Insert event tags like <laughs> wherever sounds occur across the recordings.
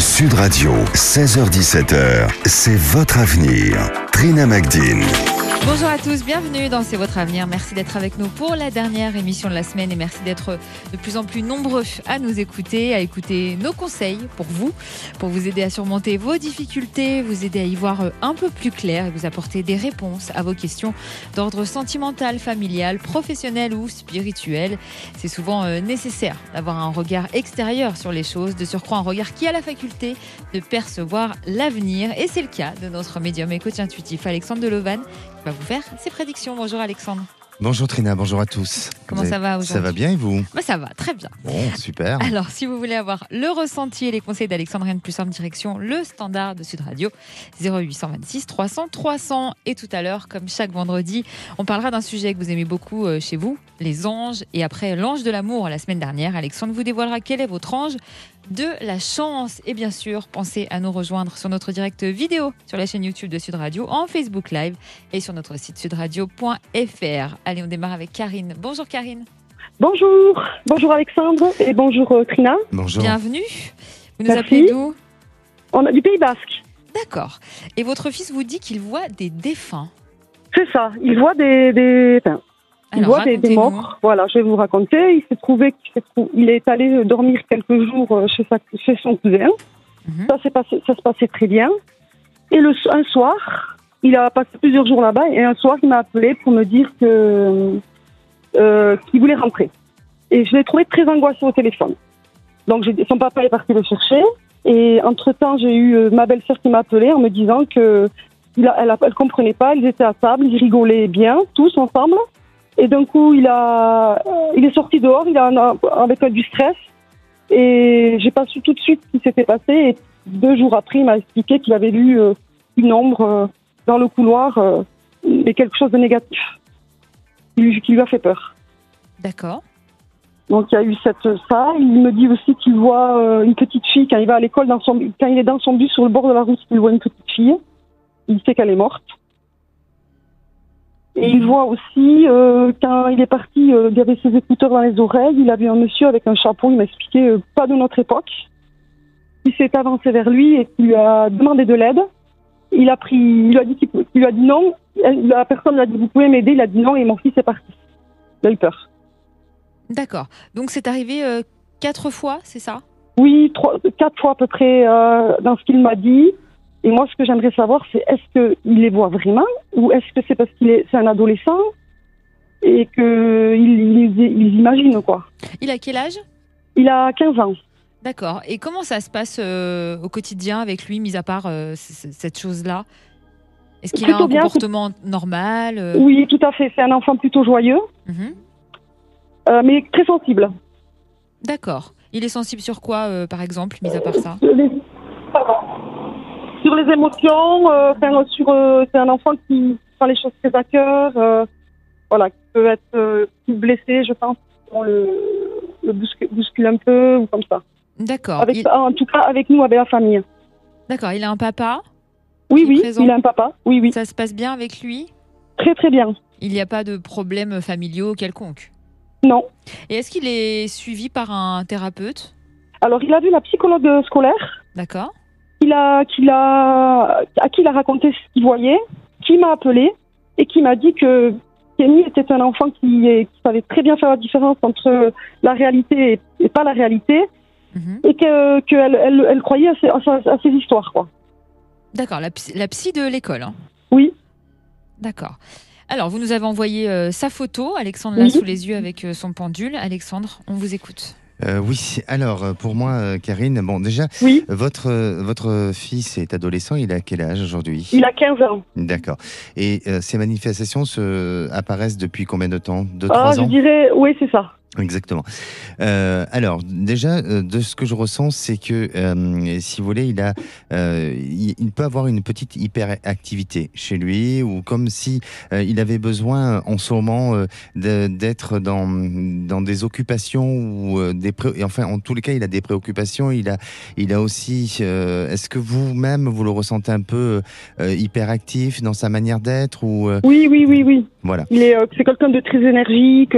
Sud Radio, 16h17h, c'est votre avenir. Trina Magdine. Bonjour à tous, bienvenue dans C'est votre avenir. Merci d'être avec nous pour la dernière émission de la semaine et merci d'être de plus en plus nombreux à nous écouter, à écouter nos conseils pour vous, pour vous aider à surmonter vos difficultés, vous aider à y voir un peu plus clair et vous apporter des réponses à vos questions d'ordre sentimental, familial, professionnel ou spirituel. C'est souvent euh, nécessaire d'avoir un regard extérieur sur les choses, de surcroît un regard qui a la faculté de percevoir l'avenir et c'est le cas de notre médium et coach intuitif Alexandre Delovan va vous faire ses prédictions. Bonjour Alexandre. Bonjour Trina, bonjour à tous. Comment ça va aujourd'hui Ça va bien et vous? Bah, Ça va, très bien. Bon, super. Alors, si vous voulez avoir le ressenti et les conseils d'Alexandre, rien de plus simple, direction le standard de Sud Radio 0826 300 300. Et tout à l'heure, comme chaque vendredi, on parlera d'un sujet que vous aimez beaucoup euh, chez vous, les anges. Et après l'ange de l'amour la semaine dernière, Alexandre vous dévoilera quel est votre ange de la chance. Et bien sûr, pensez à nous rejoindre sur notre direct vidéo sur la chaîne YouTube de Sud Radio, en Facebook Live et sur notre site sudradio.fr. Allez, on démarre avec Karine. Bonjour Karine. Bonjour, bonjour Alexandre et bonjour euh, Trina. Bonjour. Bienvenue. Vous nous Merci. appelez d'où? On a du Pays Basque. D'accord. Et votre fils vous dit qu'il voit des défunts. C'est ça, il voit des, des, enfin, il Alors, voit des, morts. Voilà, je vais vous raconter. Il s'est trouvé qu'il est allé dormir quelques jours euh, chez, sa, chez son cousin. Mhm. Ça, s'est passé, ça se passait très bien. Et le, un soir, il a passé plusieurs jours là-bas et un soir, il m'a appelé pour me dire que euh, qu'il voulait rentrer. Et je l'ai trouvé très angoissé au téléphone. Donc, son papa est parti le chercher. Et entre-temps, j'ai eu euh, ma belle-sœur qui m'a appelé en me disant que il a- elle, elle comprenait pas, ils étaient à table, ils rigolaient bien, tous ensemble. Et d'un coup, il a, euh, il est sorti dehors, il a un- avec du stress. Et j'ai pas su tout de suite ce qui s'était passé. Et deux jours après, il m'a expliqué qu'il avait lu euh, une ombre euh, dans le couloir, euh, mais quelque chose de négatif, qui lui, qui lui a fait peur. D'accord. Donc il y a eu cette ça. Il me dit aussi qu'il voit euh, une petite fille quand il va à l'école, dans son, quand il est dans son bus sur le bord de la route, il voit une petite fille. Il sait qu'elle est morte. Et il voit aussi, euh, quand il est parti, euh, il avait ses écouteurs dans les oreilles, il a vu un monsieur avec un chapeau, il m'a expliqué, euh, pas de notre époque. Il s'est avancé vers lui et il lui a demandé de l'aide. Il a pris, il lui a dit, qu'il pou- il lui a dit non. La personne lui a dit, vous pouvez m'aider. Il a dit non et mon fils est parti. Il a eu peur. D'accord. Donc c'est arrivé euh, quatre fois, c'est ça? Oui, trois, quatre fois à peu près dans ce qu'il m'a dit. Et moi, ce que j'aimerais savoir, c'est est-ce qu'il les voit vraiment ou est-ce que c'est parce qu'il est, c'est un adolescent et que il, il, il imagine quoi? Il a quel âge? Il a 15 ans. D'accord. Et comment ça se passe euh, au quotidien avec lui, mis à part euh, cette chose-là? Est-ce qu'il a un bien, comportement normal euh, Oui, tout à fait. C'est un enfant plutôt joyeux, mhm. mais très sensible. D'accord. Il est sensible sur quoi, par exemple, mis à part ça? Les. Sur les émotions, euh, enfin, sur, euh, c'est un enfant qui prend les choses très à cœur, euh, voilà, qui peut être euh, blessé, je pense, si on le, le bouscule, bouscule un peu ou comme ça. D'accord. Il... En tout cas, avec nous, avec la famille. D'accord. Il a un papa. Oui, oui, présent. il a un papa. Oui, oui, Ça se passe bien avec lui très très bien. Il n'y a pas de problème familiaux quelconque Non. Et est-ce qu'il est suivi par un thérapeute? Alors, il a vu la psychologue scolaire, D'accord. Il a, qu'il a, à qui il a raconté ce qu'il voyait, qui m'a appelé et qui m'a dit que Kenny était un enfant qui, est- qui savait très bien faire la différence entre la réalité et, et pas la réalité, Mhm. et que qu'elle elle, elle croyait à ses, à ses histoires, quoi. D'accord. La, psy- la psy de l'école. hein. Oui. D'accord. Alors, vous nous avez envoyé euh, sa photo. Alexandre l'a Oui. sous les yeux avec euh, son pendule. Alexandre, on vous écoute. Euh, oui, alors euh, pour moi, euh, Karine, bon déjà, Oui. votre, votre fils est adolescent, il a quel âge aujourd'hui? Il a 15 ans. D'accord. Et euh, ces manifestations se... apparaissent depuis combien de temps? Deux, Ah, trois je ans? dirais, oui, c'est ça. Exactement. Euh, alors, déjà, euh, de ce que je ressens, c'est que, euh, si vous voulez, il a, euh, il, il peut avoir une petite hyperactivité chez lui, ou comme si euh, il avait besoin, en ce moment, euh, d'être dans, dans des occupations ou euh, des, pré- et enfin, en tous les cas, il a des préoccupations. Il a, il a aussi. euh, Est-ce que vous-même vous le ressentez un peu euh, hyperactif dans sa manière d'être ou euh, Oui, oui, oui, oui. voilà. Il est, euh, c'est quelqu'un de très énergique,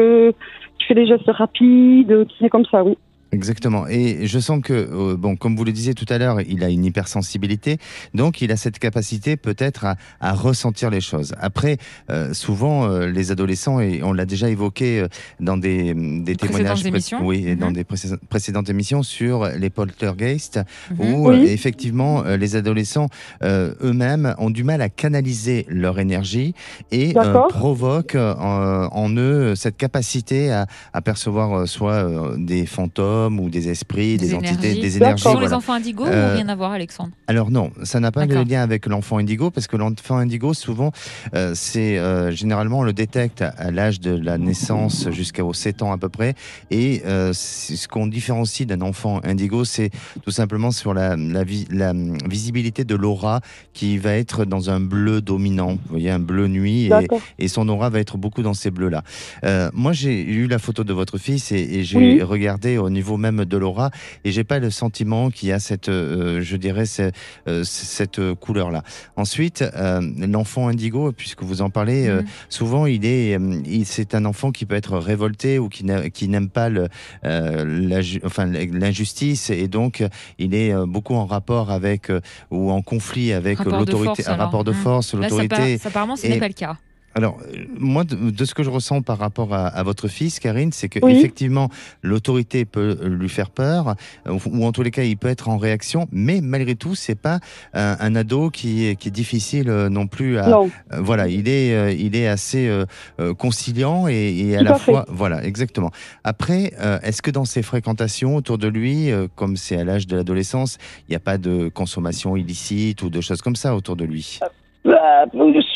fait des gestes rapides, qui est comme ça, oui. Exactement. Et je sens que, euh, bon, comme vous le disiez tout à l'heure, il a une hypersensibilité, donc il a cette capacité peut-être à, à ressentir les choses. Après, euh, souvent, euh, les adolescents, et on l'a déjà évoqué euh, dans des, des témoignages, émissions. oui, et dans Mhm. des précé- précédentes émissions sur les poltergeists, Mhm. où Oui. euh, effectivement euh, les adolescents euh, eux-mêmes ont du mal à canaliser leur énergie et euh, provoquent euh, en, en eux cette capacité à, à percevoir euh, soit euh, des fantômes ou des esprits, des, Des entités, des énergies. Ce sont les voilà. enfants indigos Euh, ou rien à voir, Alexandre Alors non, ça n'a pas de lien avec l'enfant indigo parce que l'enfant indigo, souvent, euh, c'est euh, généralement on le détecte à, à l'âge de la naissance jusqu'aux 7 ans à peu près. Et euh, ce qu'on différencie d'un enfant indigo, c'est tout simplement sur la, la, vi- la, hum, visibilité de l'aura qui va être dans un bleu dominant. Vous voyez, un bleu nuit. Et, son aura va être beaucoup dans ces bleus-là. Euh, moi, j'ai eu la photo de votre fils et, et j'ai Oui. regardé au niveau même de l'aura et j'ai pas le sentiment qu'il y a cette, euh, je dirais, ce- euh, cette couleur-là. Ensuite, euh, l'enfant indigo, puisque vous en parlez, Mhm. souvent il est, c'est un enfant qui peut être révolté ou qui n'a- qui n'aime pas le, la enfin, l'injustice et donc il est beaucoup en rapport avec ou en conflit avec l'autorité, force, un rapport de Mhm. force, l'autorité. par- apparemment, ce n'est pas le cas. Alors, euh, moi, de, de ce que je ressens par rapport à, à votre fils, Karine, c'est que Oui. effectivement, l'autorité peut lui faire peur, euh, ou, ou en tous les cas, il peut être en réaction, mais malgré tout, c'est pas un, un ado qui est, qui est difficile euh, non plus à. Non. euh, voilà, il est, euh, il est assez euh, conciliant et, et à Tout la fois, voilà, exactement. Après, est-ce que dans ses fréquentations autour de lui, comme c'est à l'âge de l'adolescence, il n'y a pas de consommation illicite ou de choses comme ça autour de lui? Euh,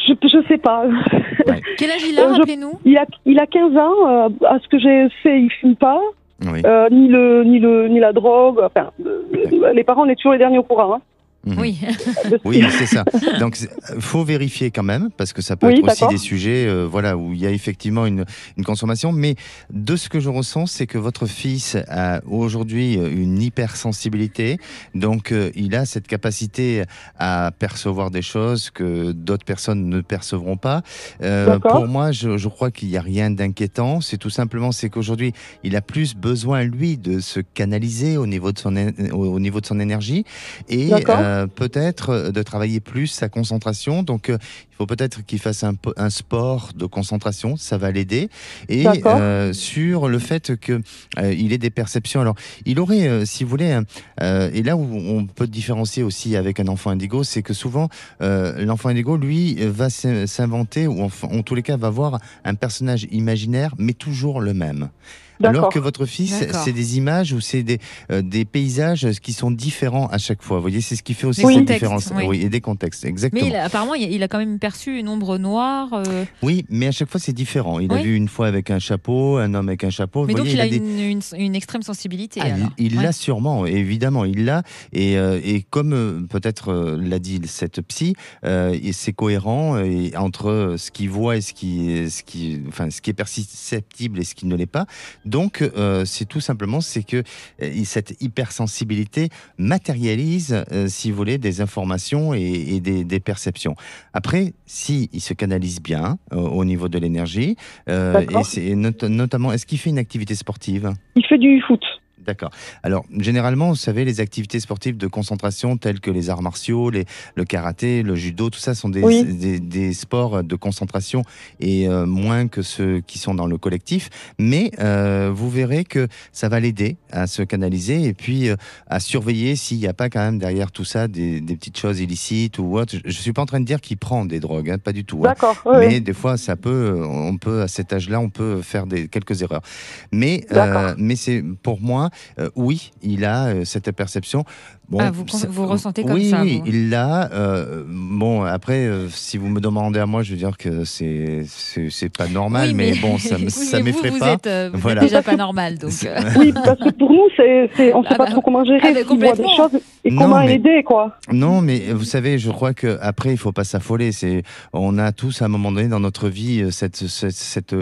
je, je sais pas. <laughs> Quel âge il a, Euh, rappelez-nous Il a, il a 15 ans. euh, à ce que j'ai fait, il fume pas. Oui. euh, ni, le, ni, le, ni la drogue. Enfin, euh, les parents, on est toujours les derniers au courant. Hein, Mhm. Oui. <laughs> Oui, c'est ça. Donc, faut vérifier quand même, parce que ça peut Oui, être aussi des sujets, euh, voilà, où il y a effectivement une, une consommation. Mais de ce que je ressens, c'est que votre fils a aujourd'hui euh, une hypersensibilité. Donc, euh, il a cette capacité à percevoir des choses que d'autres personnes ne percevront pas. Euh, pour moi, je, je crois qu'il n'y a rien d'inquiétant. C'est tout simplement, c'est qu'aujourd'hui, il a plus besoin, lui, de se canaliser au niveau de son, au au niveau de son énergie et D'accord. Euh, peut-être euh, de travailler plus sa concentration. Donc, euh, il faut peut-être qu'il fasse un, po- un sport de concentration, ça va l'aider. Et euh, sur le fait que euh, il ait des perceptions. Alors, il aurait, si vous voulez, et là où on peut différencier aussi avec un enfant indigo, c'est que souvent l'enfant indigo, lui, va s'in- s'inventer ou en tous les cas va voir un personnage imaginaire, mais toujours le même. Alors que votre fils, c'est des images ou c'est des, euh, des paysages qui sont différents à chaque fois. Vous voyez, c'est ce qui fait aussi Des cette contextes, différence. oui. et des contextes, exactement. Mais il a- apparemment, il a, quand même perçu une ombre noire. euh, Oui, mais à chaque fois, c'est différent. Il a vu une fois avec un chapeau, un homme avec un chapeau. mais Vous donc, voyez, il a, des- une, une- une extrême sensibilité. Ah, il- alors. il l'a Ouais. sûrement, évidemment, il l'a. Et, euh, et comme euh, peut-être euh, l'a dit cette psy, euh, c'est cohérent et entre ce qu'il voit et ce qui, ce, qui, enfin, ce qui est perceptible et ce qui ne l'est pas. Donc, euh, c'est tout simplement c'est que euh, cette hypersensibilité matérialise, euh, si vous voulez, des informations et, et des, des perceptions. Après, si il se canalise bien euh, au niveau de l'énergie, euh, et c'est not- notamment, est-ce qu'il fait une activité sportive? Il fait du foot. D'accord. Alors, généralement, vous savez, les activités sportives de concentration telles que les arts martiaux, les, le karaté, le judo, tout ça sont des, Oui. des, des sports de concentration et euh, moins que ceux qui sont dans le collectif. Mais euh, vous verrez que ça va l'aider à se canaliser et puis euh, à surveiller s'il n'y a pas quand même derrière tout ça des, des petites choses illicites ou autre. Je ne suis pas en train de dire qu'il prend des drogues, hein, pas du tout. hein. D'accord. Mais des fois, ça peut, on peut à cet âge-là, on peut faire des quelques erreurs. Mais, mais c'est pour moi, oui, il a euh, cette perception. Bon, Ah, vous- ça- vous ressentez comme oui, ça, Oui, il l'a. euh, bon, après, euh, si vous me demandez à moi, je veux dire que c'est c'est pas normal, Oui, mais, bon, ça <laughs> oui, ça m'effraie pas. Vous êtes, euh, vous êtes Voilà. déjà pas normal, donc. <laughs> Oui, parce que pour nous, c'est, on ne sait Ah pas bah, trop comment gérer. ah bah, des choses, et Non, comment mais- l'aider, quoi. Non, mais vous savez, je crois que après, il faut pas s'affoler. C'est, on a tous à un moment donné dans notre vie cette, cette, cette,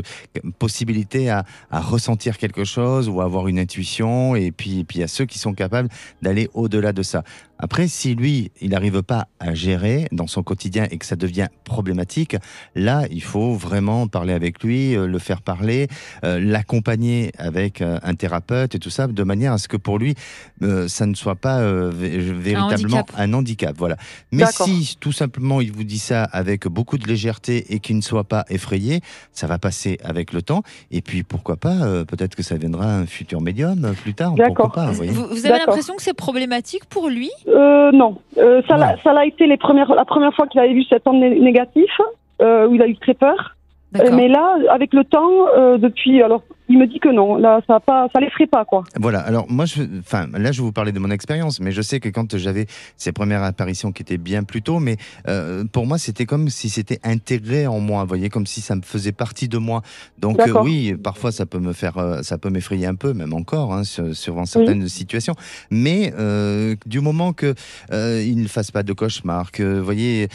possibilité à, à ressentir quelque chose ou à avoir une intuition. Et puis, et puis il y a ceux qui sont capables d'aller au-delà de ça. Après, si lui, il n'arrive pas à gérer dans son quotidien et que ça devient problématique, là, il faut vraiment parler avec lui, euh, le faire parler, euh, l'accompagner avec euh, un thérapeute et tout ça, de manière à ce que pour lui, euh, ça ne soit pas euh, vé- véritablement handicap. un handicap. Voilà. Mais si tout simplement il vous dit ça avec beaucoup de légèreté et qu'il ne soit pas effrayé, ça va passer avec le temps. Et puis pourquoi pas, euh, peut-être que ça viendra un futur médium plus tard. D'accord. Pourquoi pas, vous avez l'impression que c'est problématique pour lui Euh, non, Euh, ça l'a Ouais. ça l'a été les premières, la première fois qu'il avait vu cet homme né- négatif, euh, où il a eu très peur. D'accord. mais là, avec le temps, euh, depuis, alors, il me dit que non, là, ça pas, ça l'effraie pas, quoi. Voilà, alors moi, je, enfin, là, je vais vous parler de mon expérience, mais je sais que quand j'avais ces premières apparitions qui étaient bien plus tôt, mais euh, pour moi, c'était comme si c'était intégré en moi, vous voyez, comme si ça me faisait partie de moi. Donc euh, oui, parfois, ça peut me faire, euh, ça peut m'effrayer un peu, même encore, hein, sur, sur certaines situations. Mais du moment que il ne fasse pas de cauchemar, que vous voyez,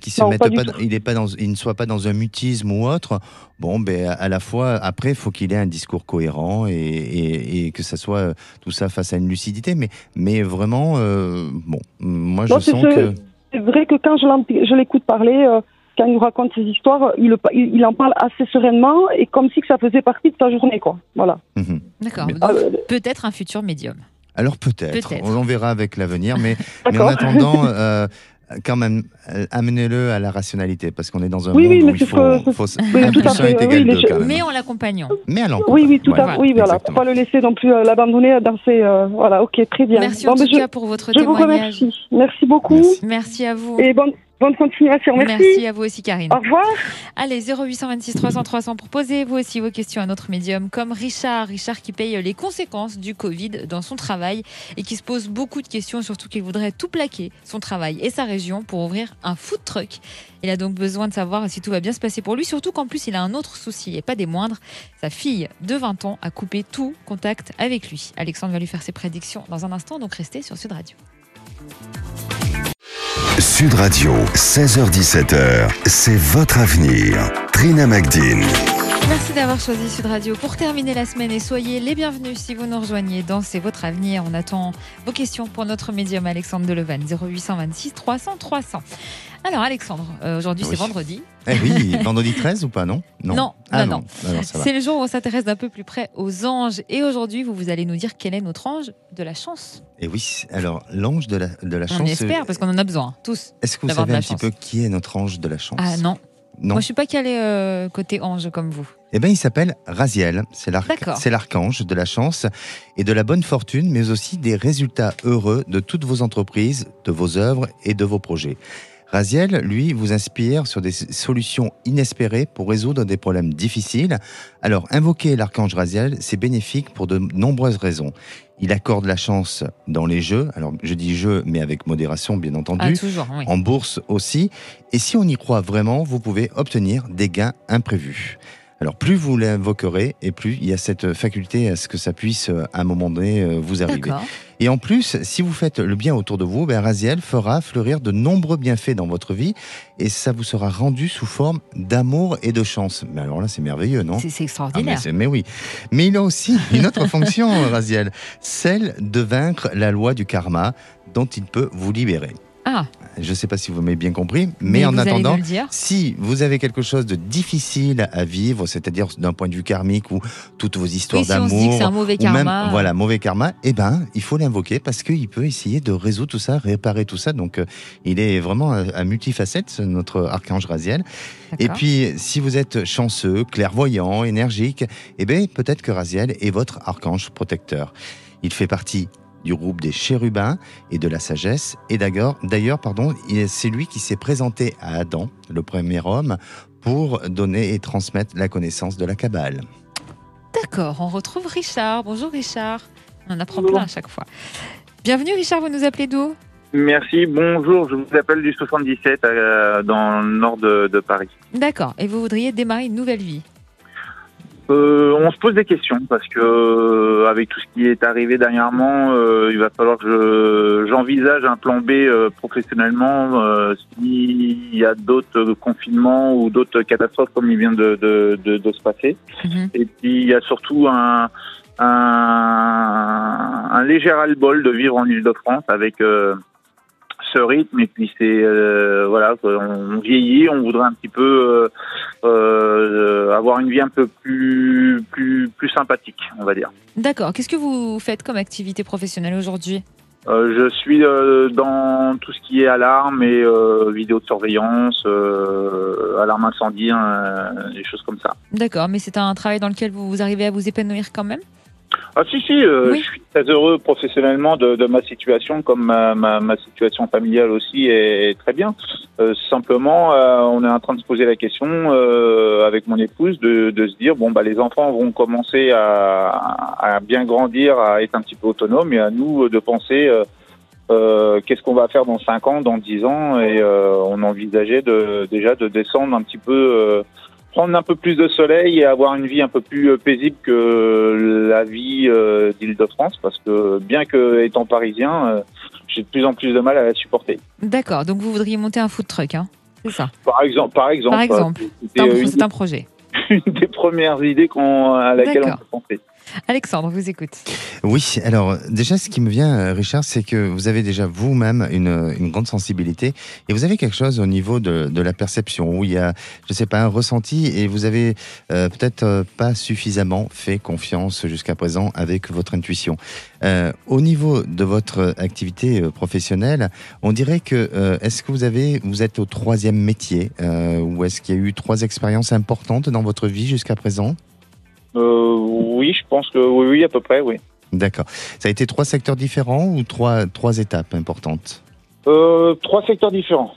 qu'il se Non, mette pas pas, du dans- il est pas dans, il ne soit pas dans un mutisme ou autre. Bon, ben à la fois, après, il faut qu'il ait un discours cohérent et, et, et que ça soit euh, tout ça face à une lucidité. Mais, mais vraiment, euh, bon, moi je Non, sens que. C'est vrai que quand je l'écoute parler, euh, quand il nous raconte ses histoires, il, le- il, il en parle assez sereinement et comme si que ça faisait partie de sa journée, quoi. Voilà. Mhm. D'accord. Euh, Peut-être un futur médium. Alors peut-être, on verra avec l'avenir, mais, <laughs> mais en attendant, <laughs> euh, quand même, euh, amenez-le à la rationalité, parce qu'on est dans un Oui, monde oui, où mais il faut, que- faut- Oui, un tout à plus un fait, est égal deux, je- quand même. Mais en l'accompagnant. Mais à l'encontre. Oui, oui, tout à fait. Oui, voilà. Faut Exactement. pas le laisser non plus euh, l'abandonner dans ses. euh, voilà, ok, très bien. Merci Bon, en tout je, cas pour votre je vous témoignage. remercie. Merci beaucoup Merci. Merci à vous. et bonne, bonne continuation. Merci. Merci à vous aussi, Karine. Au revoir. Allez, 0826 300 300 pour poser vous aussi vos questions à notre médium, comme Richard. Richard qui paye les conséquences du Covid dans son travail et qui se pose beaucoup de questions, surtout qu'il voudrait tout plaquer, son travail et sa région, pour ouvrir un food truck. Il a donc besoin de savoir si tout va bien se passer pour lui, surtout qu'en plus il a un autre souci, et pas des moindres. Sa fille de 20 ans a coupé tout contact avec lui. Alexandre va lui faire ses prédictions dans un instant, donc restez sur Sud Radio. Sud Radio, 16h17h, c'est votre avenir. Trina Magdine. Merci d'avoir choisi Sud Radio pour terminer la semaine et soyez les bienvenus si vous nous rejoignez dans C'est votre avenir. On attend vos questions pour notre médium Alexandre Delevan 0826 300 300. Alors Alexandre, euh, aujourd'hui Oui. c'est vendredi. Eh oui, <laughs> vendredi 13 ou pas, non? Non, Ah non, non, Alors, ça va. C'est le jour où on s'intéresse d'un peu plus près aux anges et aujourd'hui vous, vous allez nous dire quel est notre ange de la chance. Et oui, alors l'ange de la, de la On chance. espère parce qu'on en a besoin tous. Est-ce que vous savez un petit peu qui est notre ange de la chance? Ah non, Non. moi je suis pas calée euh, côté ange comme vous. Eh bien, il s'appelle Raziel. C'est l'archange de la chance et de la bonne fortune, mais aussi des résultats heureux de toutes vos entreprises, de vos œuvres et de vos projets. Raziel, lui, vous inspire sur des solutions inespérées pour résoudre des problèmes difficiles. Alors, invoquer l'archange Raziel, c'est bénéfique pour de nombreuses raisons. Il accorde la chance dans les jeux. Alors, je dis jeux, mais avec modération, bien entendu Ah toujours, oui. en bourse aussi. Et si on y croit vraiment, vous pouvez obtenir des gains imprévus. Alors plus vous l'invoquerez, et plus il y a cette faculté à ce que ça puisse euh, à un moment donné euh, vous arriver. Et en plus, si vous faites le bien autour de vous, ben Raziel fera fleurir de nombreux bienfaits dans votre vie, et ça vous sera rendu sous forme d'amour et de chance. Mais alors là, c'est merveilleux, non? C'est- ah, mais, extraordinaire. c'est- mais oui. Mais il a aussi une autre fonction, <laughs> Raziel, celle de vaincre la loi du karma dont il peut vous libérer. Ah, Je ne sais pas si vous m'avez bien compris, mais, en attendant, si vous avez quelque chose de difficile à vivre, c'est-à-dire d'un point de vue karmique ou toutes vos histoires Oui, si d'amour, c'est un mauvais ou même karma. voilà mauvais karma, eh ben il faut l'invoquer parce qu'il peut essayer de résoudre tout ça, réparer tout ça. Donc euh, il est vraiment à, à multifacette ce- notre archange Raziel. Et puis si vous êtes chanceux, clairvoyant, énergique, eh ben peut-être que Raziel est votre archange protecteur. Il fait partie du groupe des chérubins et de la sagesse. Et d'ailleurs, d'ailleurs, pardon, il- c'est lui qui s'est présenté à Adam, le premier homme, pour donner et transmettre la connaissance de la Kabbale. D'accord, on retrouve Richard. Bonjour Richard. On en apprend Bonjour. plein à chaque fois. Bienvenue Richard, vous nous appelez d'où? Merci, bonjour, je vous appelle du 77 euh, dans le nord de, de Paris. D'accord, et vous voudriez démarrer une nouvelle vie? Euh, on se pose des questions parce que euh, avec tout ce qui est arrivé dernièrement, euh, il va falloir que je- j'envisage un plan B euh, professionnellement euh, s'il y a d'autres confinements ou d'autres catastrophes comme il vient de, de, de, de se passer. Mhm. Et puis il y a surtout un, un, un léger ras-le-bol de vivre en Ile-de-France avec euh, ce rythme. Et puis c'est euh, voilà, on vieillit, on voudrait un petit peu euh, euh, avoir une vie un peu plus plus plus sympathique, on va dire. D'accord. Qu'est-ce que vous faites comme activité professionnelle aujourd'hui? Euh, je suis euh, dans tout ce qui est alarme et euh, vidéo de surveillance, alarme incendie, euh, des choses comme ça. D'accord, mais c'est un travail dans lequel vous arrivez à vous épanouir quand même? Ah si si, euh, Oui. je suis très heureux professionnellement de, de ma situation, comme ma, ma, ma situation familiale aussi est, très bien. Euh, simplement, euh, on est en train de se poser la question euh, avec mon épouse de, de se dire bon bah les enfants vont commencer à, à bien grandir, à être un petit peu autonomes, et à nous de penser euh, euh, qu'est-ce qu'on va faire dans 5 ans, dans 10 ans, et euh, on envisageait de, déjà de descendre un petit peu. Prendre un peu plus de soleil et avoir une vie un peu plus euh, paisible que la vie euh, d'Île-de-France parce que bien que étant parisien, euh, j'ai de plus en plus de mal à la supporter. D'accord, donc vous voudriez monter un food truck, hein C'est ça? Par exemple, par exemple, Par exemple. C'est un, projet. <laughs> une des premières idées qu'on, à laquelle on peut penser. Alexandre, vous écoute. Oui, alors déjà, ce qui me vient, euh, Richard, c'est que vous avez déjà vous-même une, grande sensibilité et vous avez quelque chose au niveau de, la perception où il y a, je sais pas, un ressenti et vous avez euh, peut-être euh, pas suffisamment fait confiance jusqu'à présent avec votre intuition. Au niveau de votre activité professionnelle, on dirait que est-ce que vous avez, vous êtes au troisième métier ou est-ce qu'il y a eu trois expériences importantes dans votre vie jusqu'à présent? Euh, oui, je pense que oui, oui, à peu près, oui. D'accord. Ça a été trois secteurs différents ou trois, trois étapes importantes? Euh, trois secteurs différents.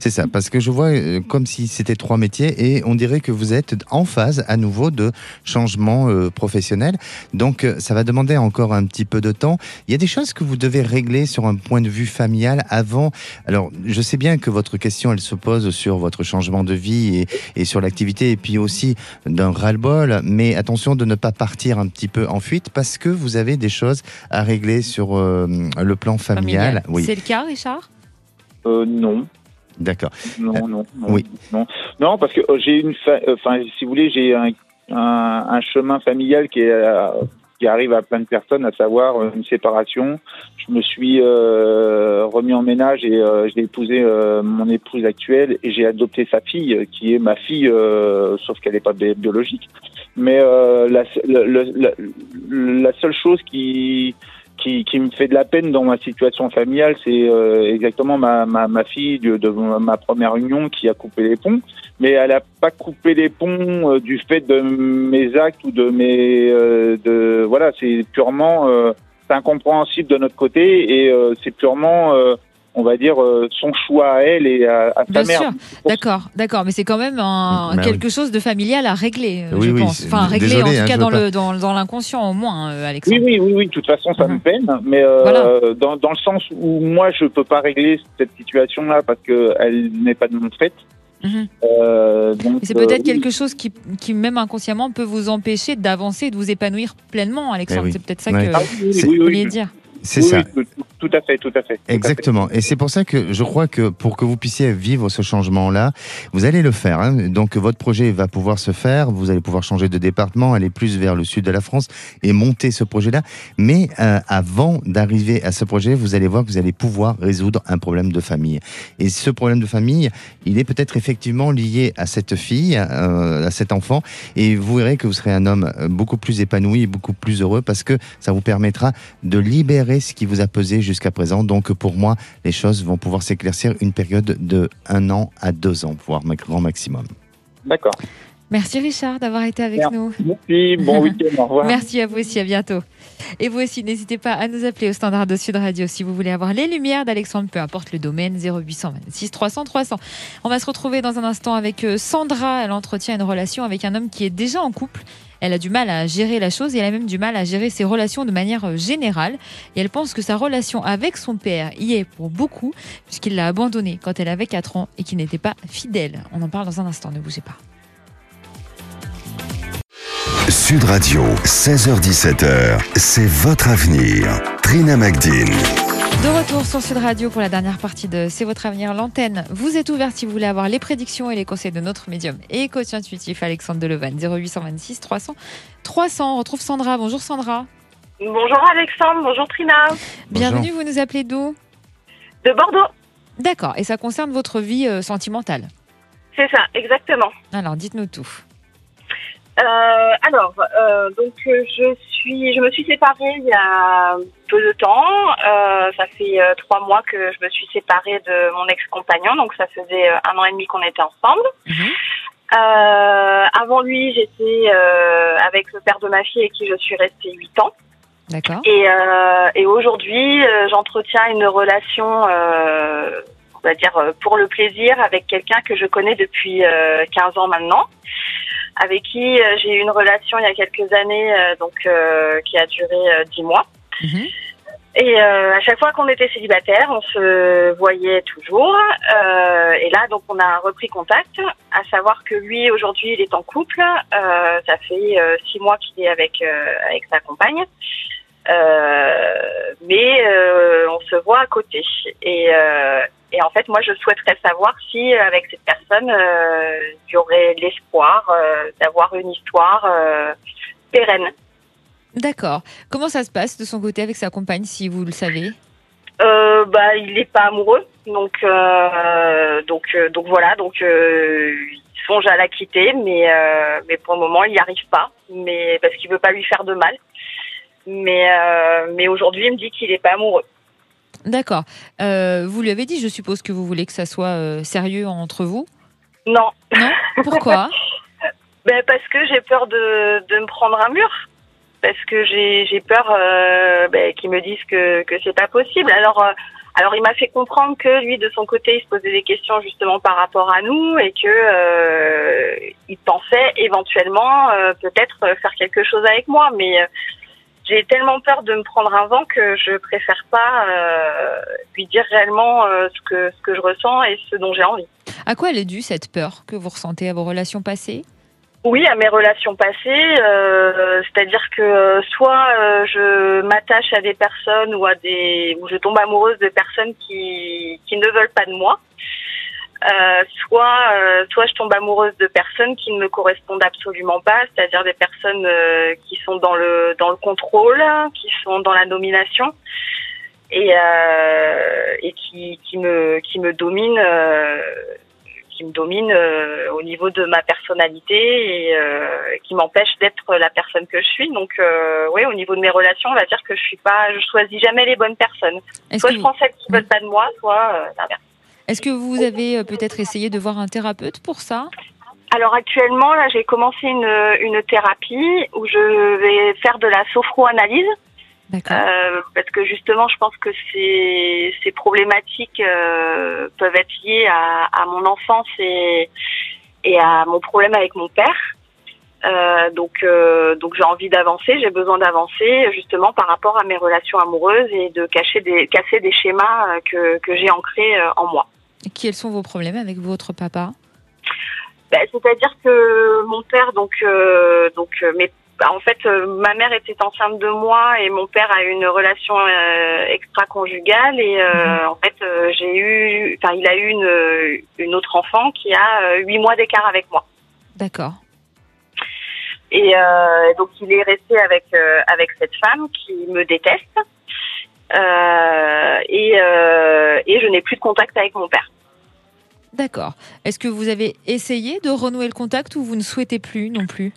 C'est ça, parce que je vois euh, comme si c'était trois métiers et on dirait que vous êtes en phase à nouveau de changement euh, professionnel. Donc euh, ça va demander encore un petit peu de temps. Il y a des choses que vous devez régler sur un point de vue familial avant. Alors je sais bien que votre question elle se pose sur votre changement de vie et, et sur l'activité et puis aussi d'un ras-le-bol, mais attention de ne pas partir un petit peu en fuite parce que vous avez des choses à régler sur euh, le plan familial. Oui, C'est le cas, Richard? Euh, non. d'accord. Non, non, non, oui. non, non, parce que euh, j'ai une, euh, enfin, si vous voulez, j'ai un, un, un chemin familial qui est, euh, qui arrive à plein de personnes, à savoir euh, une séparation. Je me suis euh, remis en ménage et euh, j'ai épousé euh, mon épouse actuelle et j'ai adopté sa fille, euh, qui est ma fille, euh, sauf qu'elle n'est pas bi- biologique. Mais euh, la, le- le- la, la seule chose qui qui, me fait de la peine dans ma situation familiale, c'est euh, exactement ma, fille de, ma première union qui a coupé les ponts. Mais elle n'a pas coupé les ponts euh, du fait de mes actes ou de mes... euh, de Voilà, c'est purement... c'est incompréhensible de notre côté et c'est purement, on va dire, euh, son choix à elle et à, à sa Bien mère. sûr, d'accord, d'accord, mais c'est quand même un, Bah quelque chose de familial à régler, euh, Oui, je oui, pense. Enfin, à régler désolé, en hein, tout cas je dans le dans, dans l'inconscient au moins, euh, Alexandre. Oui, oui, oui, oui, de toute façon, ça me peine, mais euh, Voilà. dans, dans le sens où moi, je peux pas régler cette situation-là parce qu'elle n'est pas de mon fait. Mhm. Euh, c'est peut-être euh, oui. quelque chose qui, qui, même inconsciemment, peut vous empêcher d'avancer, et de vous épanouir pleinement, Alexandre. Eh oui. C'est peut-être ça que Ah vous vouliez dire. C'est oui, ça. oui, tout, tout à fait, tout à fait. tout à fait. Exactement. Et c'est pour ça que je crois que pour que vous puissiez vivre ce changement-là, vous allez le faire. hein. Donc votre projet va pouvoir se faire. Vous allez pouvoir changer de département, aller plus vers le sud de la France et monter ce projet-là. Mais euh, avant d'arriver à ce projet, vous allez voir que vous allez pouvoir résoudre un problème de famille. Et ce problème de famille, il est peut-être effectivement lié à cette fille, euh, à cet enfant. Et vous verrez que vous serez un homme euh, beaucoup plus épanoui et beaucoup plus heureux parce que ça vous permettra de libérer ce qui vous a pesé jusqu'à présent. Donc pour moi, les choses vont pouvoir s'éclaircir une période de un an à deux ans, voire ma- grand maximum. D'accord. Merci Richard d'avoir été avec Merci. nous. Merci, bon week-end, au revoir. <laughs> Merci à vous aussi, à bientôt. Et vous aussi, n'hésitez pas à nous appeler au standard de Sud Radio si vous voulez avoir les lumières d'Alexandre, peu importe le domaine, 0826 300 300. On va se retrouver dans un instant avec euh, Sandra. Elle entretient une relation avec un homme qui est déjà en couple. Elle a du mal à gérer la chose et elle a même du mal à gérer ses relations de manière euh, générale. Et elle pense que sa relation avec son père y est pour beaucoup, puisqu'il l'a abandonnée quand elle avait 4 ans et qu'il n'était pas fidèle. On en parle dans un instant, ne bougez pas. Sud Radio, 16h17h, c'est votre avenir. Trina Magdine. De retour sur Sud Radio pour la dernière partie de C'est votre avenir. L'antenne vous est ouverte si vous voulez avoir les prédictions et les conseils de notre médium et coach intuitif Alexandre Delevan 0826 300 300. On retrouve Sandra. Bonjour Sandra. Bonjour Alexandre, bonjour Trina. Bienvenue, vous nous appelez d'où? De Bordeaux. D'accord, et ça concerne votre vie euh, sentimentale? C'est ça, exactement. Alors, dites-nous tout. Euh, alors, euh, donc euh, je suis, je me suis séparée il y a peu de temps. Euh, ça fait euh, trois mois que je me suis séparée de mon ex-compagnon, donc ça faisait un an et demi qu'on était ensemble. Mhm. Euh, avant lui, j'étais euh, avec le père de ma fille avec qui je suis restée huit ans. D'accord. Et, euh, et aujourd'hui, j'entretiens une relation, euh, on va dire, pour le plaisir avec quelqu'un que je connais depuis euh, 15 ans maintenant, avec qui euh, j'ai eu une relation il y a quelques années, euh, donc euh, qui a duré euh, 10 mois. Mhm. Et euh, à chaque fois qu'on était célibataire, on se voyait toujours. Euh, et là, donc, on a repris contact. À savoir que lui, aujourd'hui, il est en couple. Euh, ça fait euh, six mois qu'il est avec euh, avec sa compagne. Euh, mais euh, on se voit à côté. Et, euh, et en fait, moi, je souhaiterais savoir si, avec cette personne, euh, il y aurait l'espoir euh, d'avoir une histoire euh, pérenne. D'accord. Comment ça se passe de son côté avec sa compagne, si vous le savez? Euh, bah, il n'est pas amoureux, donc euh, donc euh, donc voilà, donc euh, il songe à la quitter, mais euh, mais pour le moment il n'y arrive pas, mais parce qu'il veut pas lui faire de mal. Mais euh, mais aujourd'hui il me dit qu'il n'est pas amoureux. D'accord. Euh, vous lui avez dit, je suppose que vous voulez que ça soit euh, sérieux entre vous Non, Non Pourquoi <laughs> ben parce que j'ai peur de de me prendre un mur, parce que j'ai peur ben, qu'ils me disent que que c'est pas possible. Alors alors il m'a fait comprendre que lui de son côté il se posait des questions justement par rapport à nous et que euh, il pensait éventuellement euh, peut-être faire quelque chose avec moi, mais euh, j'ai tellement peur de me prendre un vent que je préfère pas euh, lui dire réellement euh, ce que ce que je ressens et ce dont j'ai envie. À quoi elle est due cette peur que vous ressentez à vos relations passées? Oui, à mes relations passées, euh, c'est-à-dire que soit je m'attache à des personnes ou à des ou je tombe amoureuse de personnes qui qui ne veulent pas de moi. Euh, soit euh, soit je tombe amoureuse de personnes qui ne me correspondent absolument pas, c'est-à-dire des personnes euh, qui sont dans le dans le contrôle, qui sont dans la domination et euh, et qui qui me qui me dominent euh, qui me domine euh, au niveau de ma personnalité et euh, qui m'empêche d'être la personne que je suis. Donc euh, oui, au niveau de mes relations, on va dire que je suis pas, je choisis jamais les bonnes personnes. Soit je prends celles qui veulent pas de moi, soit euh, l'inverse. Est-ce que vous avez euh, peut-être essayé de voir un thérapeute pour ça? Alors actuellement, là, j'ai commencé une, une thérapie où je vais faire de la sophroanalyse euh, parce que justement, je pense que ces, ces problématiques euh, peuvent être liées à, à mon enfance et, et à mon problème avec mon père. Euh, donc, donc j'ai envie d'avancer, j'ai besoin d'avancer justement par rapport à mes relations amoureuses et de cacher des, casser des schémas que, que j'ai ancrés en moi. Quels sont vos problèmes avec votre papa Ben, C'est-à-dire que mon père, donc, euh, donc, euh, bah, en fait, euh, ma mère était enceinte de moi et mon père a une relation euh, extra-conjugale et euh, en fait, j'ai eu, enfin, il a eu une, une autre enfant qui a huit mois d'écart avec moi. D'accord. Et donc, il est resté avec avec cette femme qui me déteste et euh, et je n'ai plus de contact avec mon père. D'accord. Est-ce que vous avez essayé de renouer le contact ou vous ne souhaitez plus non plus?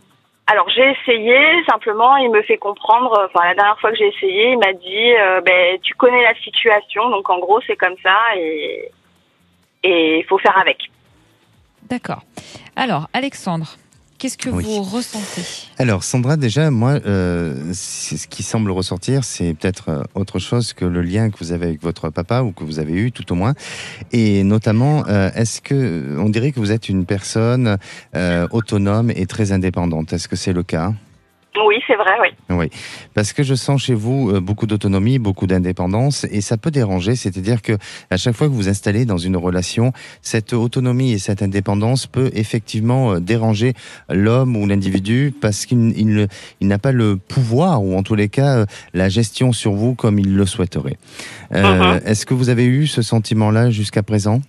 Alors j'ai essayé, simplement il me fait comprendre, enfin la dernière fois que j'ai essayé, il m'a dit euh, ben tu connais la situation, donc en gros c'est comme ça et il faut faire avec. D'accord. Alors, Alexandre, qu'est-ce que Oui. vous ressentez? Alors, Sandra, déjà, moi, euh, ce qui semble ressortir, c'est peut-être euh, autre chose que le lien que vous avez avec votre papa ou que vous avez eu, tout au moins. Et notamment, euh, est-ce que, on dirait que vous êtes une personne euh, autonome et très indépendante. Est-ce que c'est le cas? Oui, c'est vrai, oui. Oui, parce que je sens chez vous euh, beaucoup d'autonomie, beaucoup d'indépendance, et ça peut déranger. C'est-à-dire que à chaque fois que vous installez dans une relation, cette autonomie et cette indépendance peut effectivement euh, déranger l'homme ou l'individu parce qu'il il, il n'a pas le pouvoir ou en tous les cas euh, la gestion sur vous comme il le souhaiterait. Euh, Mhm. Est-ce que vous avez eu ce sentiment-là jusqu'à présent?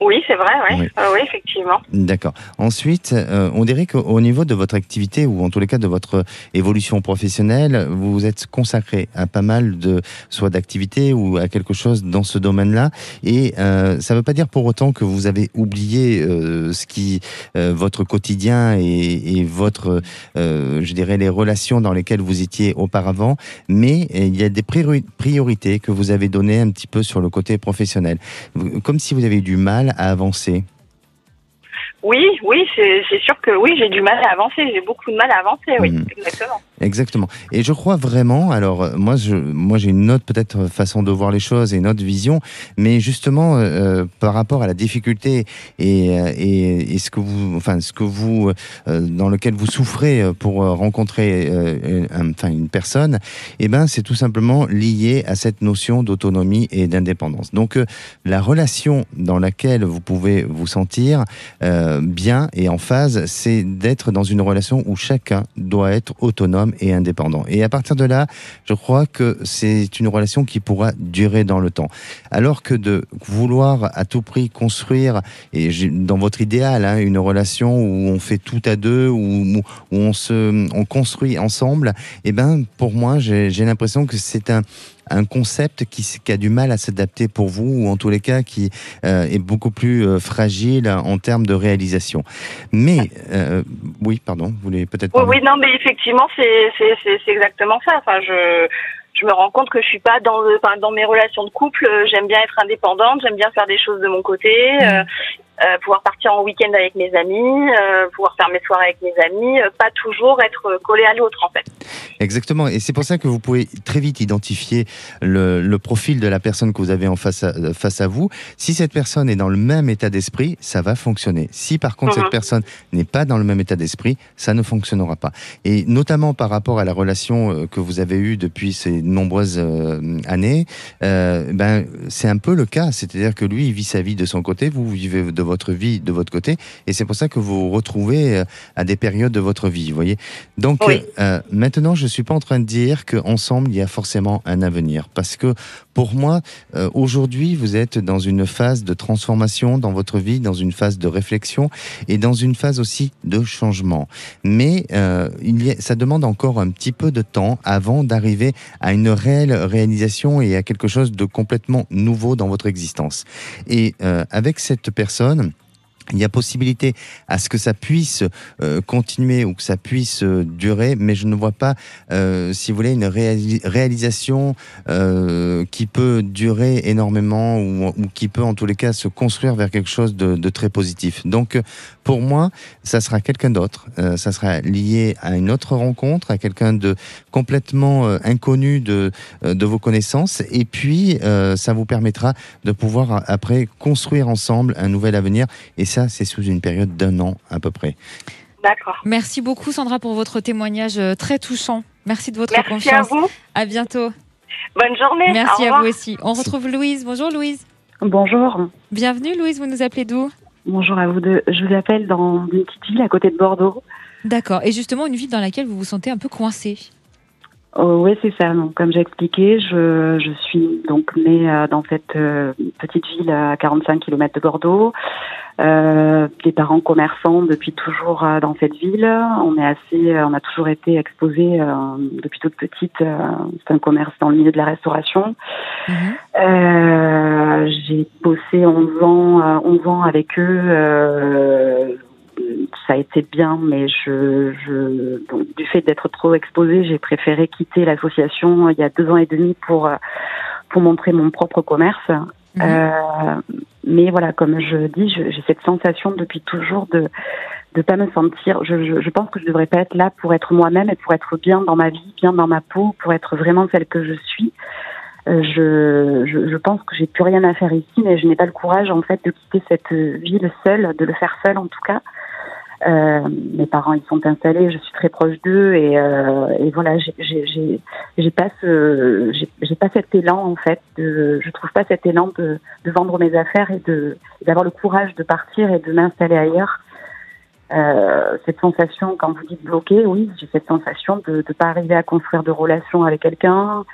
Oui, c'est vrai. Oui. Euh, oui, effectivement. D'accord. Ensuite, euh, on dirait qu'au niveau de votre activité ou en tous les cas de votre évolution professionnelle, vous vous êtes consacré à pas mal de soit d'activités ou à quelque chose dans ce domaine-là. Et euh, ça ne veut pas dire pour autant que vous avez oublié ce qui votre quotidien et, et votre, je dirais, les relations dans lesquelles vous étiez auparavant. Mais il y a des priori- priorités que vous avez données un petit peu sur le côté professionnel, comme si vous avez eu du mal à avancer. Oui, oui, c'est sûr que oui, j'ai du mal à avancer. J'ai beaucoup de mal à avancer, oui, Mhm. exactement. Exactement. Et je crois vraiment, alors euh, moi, moi j'ai une autre peut-être façon de voir les choses et une autre vision, mais justement euh, par rapport à la difficulté et, euh, et, ce que vous, enfin ce que vous, euh, dans lequel vous souffrez euh, pour euh, rencontrer euh, enfin une personne, eh ben c'est tout simplement lié à cette notion d'autonomie et d'indépendance. Donc euh, la relation dans laquelle vous pouvez vous sentir euh, bien et en phase, c'est d'être dans une relation où chacun doit être autonome et indépendant. Et à partir de là, je crois que c'est une relation qui pourra durer dans le temps. Alors que de vouloir à tout prix construire, et dans votre idéal, hein, une relation où on fait tout à deux, où, où on se, on construit ensemble, eh ben, pour moi, j'ai l'impression que c'est un un concept qui, a du mal à s'adapter pour vous, ou en tous les cas qui euh, est beaucoup plus euh, fragile en termes de réalisation. Mais, euh, oui, pardon, vous voulez peut-être Oui, non, mais effectivement, c'est exactement ça. Enfin, je je me rends compte que je suis pas dans le, enfin, dans mes relations de couple. J'aime bien être indépendante, j'aime bien faire des choses de mon côté, euh, euh, pouvoir partir en week-end avec mes amis, euh, pouvoir faire mes soirées avec mes amis, euh, pas toujours être euh, collé à l'autre en fait. Exactement. Et c'est pour ça que vous pouvez très vite identifier le, le profil de la personne que vous avez en face à, face à vous. Si cette personne est dans le même état d'esprit, ça va fonctionner. Si par contre Mhm. cette personne n'est pas dans le même état d'esprit, ça ne fonctionnera pas. Et notamment par rapport à la relation euh, que vous avez eue depuis ces nombreuses euh, années, euh, ben c'est un peu le cas. C'est-à-dire que lui, il vit sa vie de son côté, vous vivez de votre vie de votre côté, et c'est pour ça que vous vous retrouvez euh, à des périodes de votre vie. Vous voyez. Donc Oui. euh, maintenant, je suis pas en train de dire qu'ensemble il y a forcément un avenir, parce que pour moi, euh, aujourd'hui, vous êtes dans une phase de transformation dans votre vie, dans une phase de réflexion et dans une phase aussi de changement. Mais euh, il y a, ça demande encore un petit peu de temps avant d'arriver à une réelle réalisation et à quelque chose de complètement nouveau dans votre existence. Et euh, avec cette personne, il y a possibilité à ce que ça puisse euh, continuer ou que ça puisse euh, durer, mais je ne vois pas, euh, si vous voulez, une réali- réalisation euh, qui peut durer énormément ou, qui peut en tous les cas se construire vers quelque chose de, de très positif. Donc, pour moi, ça sera quelqu'un d'autre, euh, ça sera lié à une autre rencontre, à quelqu'un de complètement euh, inconnu de, de vos connaissances, et puis ça vous permettra de pouvoir après construire ensemble un nouvel avenir, ça, c'est sous une période d'un an à peu près. D'accord. Merci beaucoup Sandra pour votre témoignage euh, très touchant. Merci de votre Merci à confiance. vous. À bientôt. Bonne journée. Au Merci à revoir. vous aussi. On retrouve Louise. Bonjour Louise. Bonjour. Bienvenue Louise, vous nous appelez d'où? Bonjour à vous deux. Je vous appelle dans une petite ville à côté de Bordeaux. D'accord. Et justement, une ville dans laquelle vous vous sentez un peu coincé. Oh, oui, c'est ça. Donc, comme j'ai expliqué, je, je suis donc née euh, dans cette euh, petite ville à 45 km de Bordeaux. Euh, des parents commerçants depuis toujours euh, dans cette ville. On est assez, euh, on a toujours été exposés euh, depuis toute petite. euh, c'est un commerce dans le milieu de la restauration. Mhm. Euh, j'ai bossé 11 ans, euh, 11 ans avec eux. Euh, ça a été bien, mais je, je donc, du fait d'être trop exposée, j'ai préféré quitter l'association il y a deux ans et demi pour euh, pour montrer mon propre commerce. Mhm. Euh, mais voilà, comme je dis, j'ai cette sensation depuis toujours de de pas me sentir. Je, je, je pense que je devrais pas être là pour être moi-même et pour être bien dans ma vie, bien dans ma peau, pour être vraiment celle que je suis. Euh, je, je, je pense que j'ai plus rien à faire ici, mais je n'ai pas le courage en fait de quitter cette ville seule, de le faire seule en tout cas. Euh, mes parents ils sont installés, je suis très proche d'eux et, euh, et voilà, j'ai- pas ce, j'ai pas cet élan en fait. De, je trouve pas cet élan de, de vendre mes affaires et d'avoir le courage de partir et de m'installer ailleurs. Euh, cette sensation, quand vous dites bloqué, oui, j'ai cette sensation de ne pas arriver à construire de relations avec quelqu'un.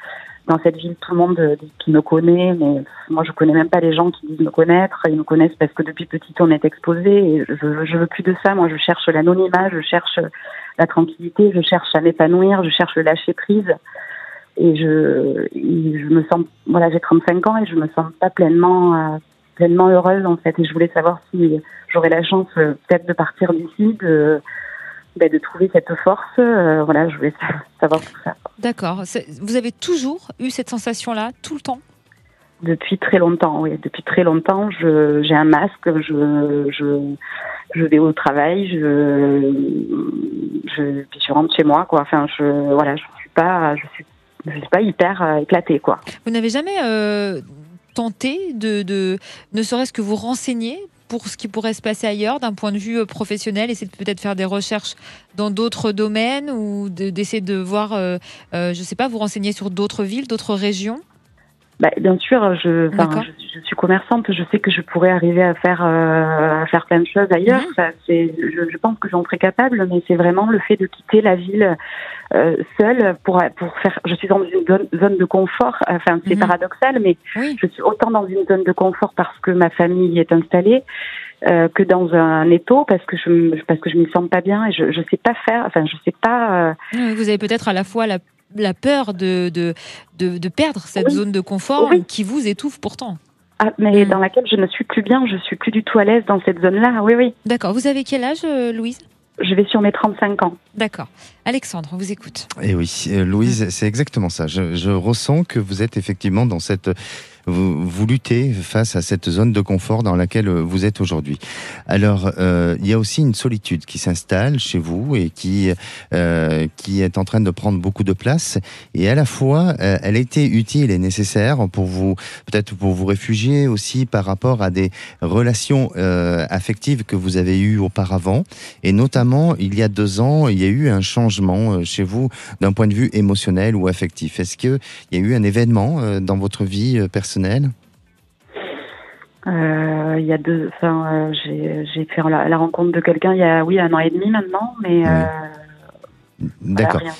Dans cette ville, tout le monde euh, dit qu'il me connaît, mais moi, je connais même pas les gens qui disent me connaître. Ils me connaissent parce que depuis petite, on est exposé. Et je, je veux plus de ça. Moi, je cherche l'anonymat, je cherche la tranquillité, je cherche à m'épanouir, je cherche le lâcher prise. Et je, je me sens, voilà, j'ai 35 ans et je me sens pas pleinement, euh, pleinement heureuse en fait. Et je voulais savoir si j'aurais la chance euh, peut-être de partir d'ici, de, ben, de trouver cette force. Euh, voilà, je voulais sa- savoir tout ça. D'accord. Vous avez toujours eu cette sensation-là, tout le temps? Depuis très longtemps, oui. Depuis très longtemps, j'ai un masque, je, je, je vais au travail, je, je, puis je rentre chez moi, quoi. Enfin, je, voilà, je suis pas, je suis, je suis pas hyper euh, éclatée, quoi. Vous n'avez jamais euh, tenté de, de, ne serait-ce que vous renseigner pour ce qui pourrait se passer ailleurs d'un point de vue euh, professionnel, essayer de peut-être faire des recherches dans d'autres domaines ou de- d'essayer de voir, euh, euh, je sais pas, vous renseigner sur d'autres villes, d'autres régions? Bah, bien sûr, je, je, je suis commerçante, je sais que je pourrais arriver à faire, euh, à faire plein de choses ailleurs. Mhm. Ça, c'est, je, je pense que j'en serais capable, mais c'est vraiment le fait de quitter la ville euh, seule pour, pour faire. Je suis dans une zone, zone de confort. Enfin, c'est Mhm. paradoxal, mais Oui. je suis autant dans une zone de confort parce que ma famille y est installée. euh, que dans un étau parce que je me- parce que je m'y sens pas bien et je je sais pas faire enfin je sais pas euh, Vous avez peut-être à la fois la, la peur de, de, de, de perdre cette Oui. zone de confort Oui. qui vous étouffe pourtant. ah, mais Mm. dans laquelle je ne suis plus bien je suis plus du tout à l'aise dans cette zone là oui oui D'accord. Vous avez quel âge, euh, Louise? Je vais sur mes 35 ans D'accord. Alexandre, on vous écoute. Et oui, euh, Louise, c'est exactement ça. Je, je ressens que vous êtes effectivement dans cette. Vous, vous luttez face à cette zone de confort dans laquelle vous êtes aujourd'hui. Alors, euh, il y a aussi une solitude qui s'installe chez vous et qui, euh, qui est en train de prendre beaucoup de place. Et à la fois, euh, elle a été utile et nécessaire pour vous, peut-être pour vous réfugier aussi par rapport à des relations euh, affectives que vous avez eues auparavant. Et notamment, il y a deux ans, il y a eu un changement euh, chez vous d'un point de vue émotionnel ou affectif. Est-ce qu'il y a eu un événement dans votre vie euh, personnelle Euh, il y a deux, enfin, euh, j'ai fait la, la rencontre de quelqu'un il y a, oui, un an et demi maintenant, mais euh, voilà, D'accord. rien.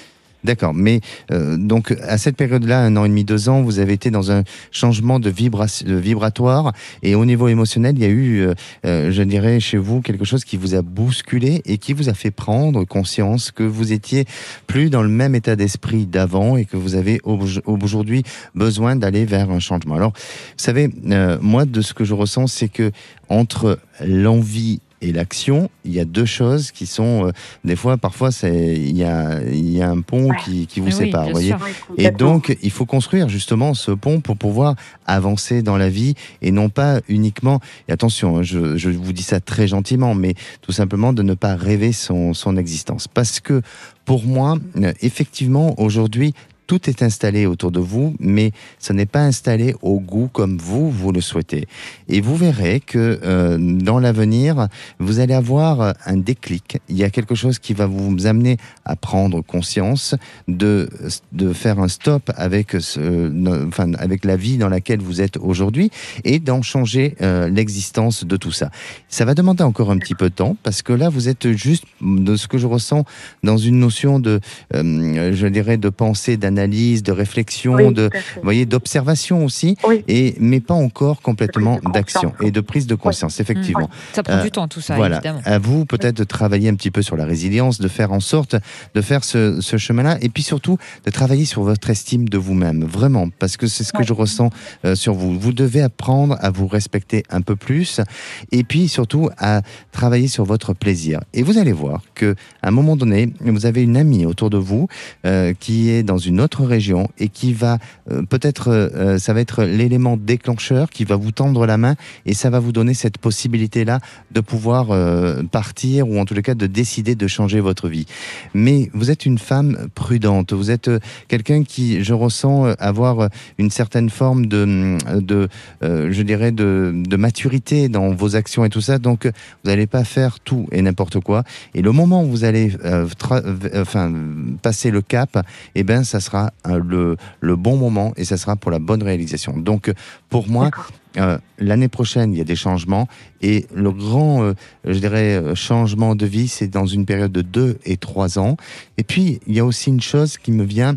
D'accord, mais euh, donc à cette période-là, un an et demi, deux ans, vous avez été dans un changement de, vibra- de vibratoire et au niveau émotionnel, il y a eu, euh, euh, je dirais, chez vous quelque chose qui vous a bousculé et qui vous a fait prendre conscience que vous étiez plus dans le même état d'esprit d'avant et que vous avez au- aujourd'hui besoin d'aller vers un changement. Alors, vous savez, euh, moi, de ce que je ressens, c'est que entre l'envie et l'action, il y a deux choses qui sont euh, des fois, parfois, c'est il y a, il y a un pont Ouais. qui, qui vous Mais sépare. voyez sûr. Oui, et donc, il faut construire justement ce pont pour pouvoir avancer dans la vie et non pas uniquement, et attention, hein, je, je vous dis ça très gentiment, mais tout simplement de ne pas rêver son, son existence. Parce que pour moi, euh, effectivement, aujourd'hui, tout est installé autour de vous, mais ce n'est pas installé au goût comme vous, vous le souhaitez. Et vous verrez que euh, dans l'avenir, vous allez avoir un déclic. Il y a quelque chose qui va vous amener à prendre conscience de, de faire un stop avec, ce, enfin, avec la vie dans laquelle vous êtes aujourd'hui et d'en changer euh, l'existence de tout ça. Ça va demander encore un petit peu de temps parce que là, vous êtes juste, de ce que je ressens, dans une notion de, euh, je dirais, de pensée, d'analyse, de réflexion, Oui, de, vous voyez, d'observation aussi, Oui. et, mais pas encore complètement d'action conscience. et de prise de conscience, effectivement. Ça prend Euh, du temps, tout ça, voilà. évidemment. À vous peut-être de travailler un petit peu sur la résilience, de faire en sorte de faire ce, ce chemin-là, et puis surtout de travailler sur votre estime de vous-même, vraiment, parce que c'est ce que je ressens euh, sur vous. Vous devez apprendre à vous respecter un peu plus, et puis surtout à travailler sur votre plaisir. Et vous allez voir que à un moment donné, vous avez une amie autour de vous euh, qui est dans une autre région et qui va euh, peut-être, euh, ça va être l'élément déclencheur qui va vous tendre la main et ça va vous donner cette possibilité-là de pouvoir euh, partir ou en tous les cas de décider de changer votre vie. Mais vous êtes une femme prudente, vous êtes quelqu'un qui, je ressens, avoir une certaine forme de, de je dirais, de, de maturité dans vos actions et tout ça. Donc, vous n'allez pas faire tout et n'importe quoi. Et le moment où vous allez enfin, passer le cap, eh ben, ça sera le, le bon moment et ça sera pour la bonne réalisation. Donc, pour moi, euh, l'année prochaine, il y a des changements et le grand, euh, je dirais, euh, changement de vie, c'est dans une période de 2 et 3 ans. Et puis, il y a aussi une chose qui me vient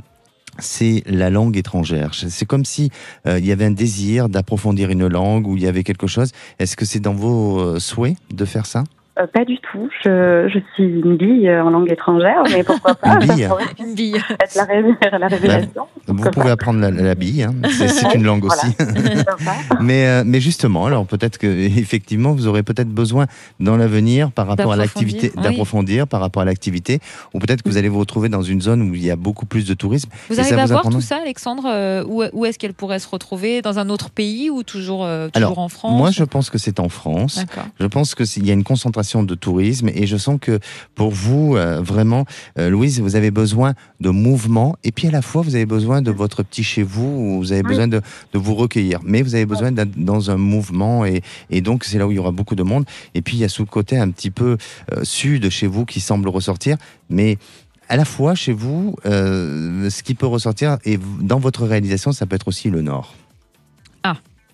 c'est la langue étrangère. C'est comme si il y avait un désir d'approfondir une langue ou il y avait quelque chose. Est-ce que c'est dans vos souhaits de faire ça? Euh, pas du tout. Je, je, suis une bille en langue étrangère, mais pourquoi <laughs> pas Une bille, une bille. Être la, la révélation. Vous pouvez apprendre la, bille, hein. c'est une langue aussi. <laughs> mais, euh, mais justement, alors peut-être que <laughs> effectivement, vous aurez peut-être besoin dans l'avenir par rapport à l'activité d'approfondir par rapport à l'activité, ou peut-être que vous allez vous retrouver dans une zone où il y a beaucoup plus de tourisme. Vous arrivez à voir tout ça, Alexandre euh, Où, où est-ce qu'elle pourrait se retrouver? Dans un autre pays ou toujours, toujours en France? Moi, je pense que c'est en France. Je pense qu'il y a une concentration de tourisme et je sens que pour vous, euh, vraiment, euh, Louise, vous avez besoin de mouvement et puis à la fois, vous avez besoin de votre petit chez vous, vous avez besoin de, de, vous recueillir. Mais vous avez besoin d'être dans un mouvement et, et donc c'est là où il y aura beaucoup de monde. Et puis il y a sous le côté un petit peu euh, sud chez vous qui semble ressortir. Mais à la fois chez vous, ce qui peut ressortir et dans votre réalisation, ça peut être aussi le nord.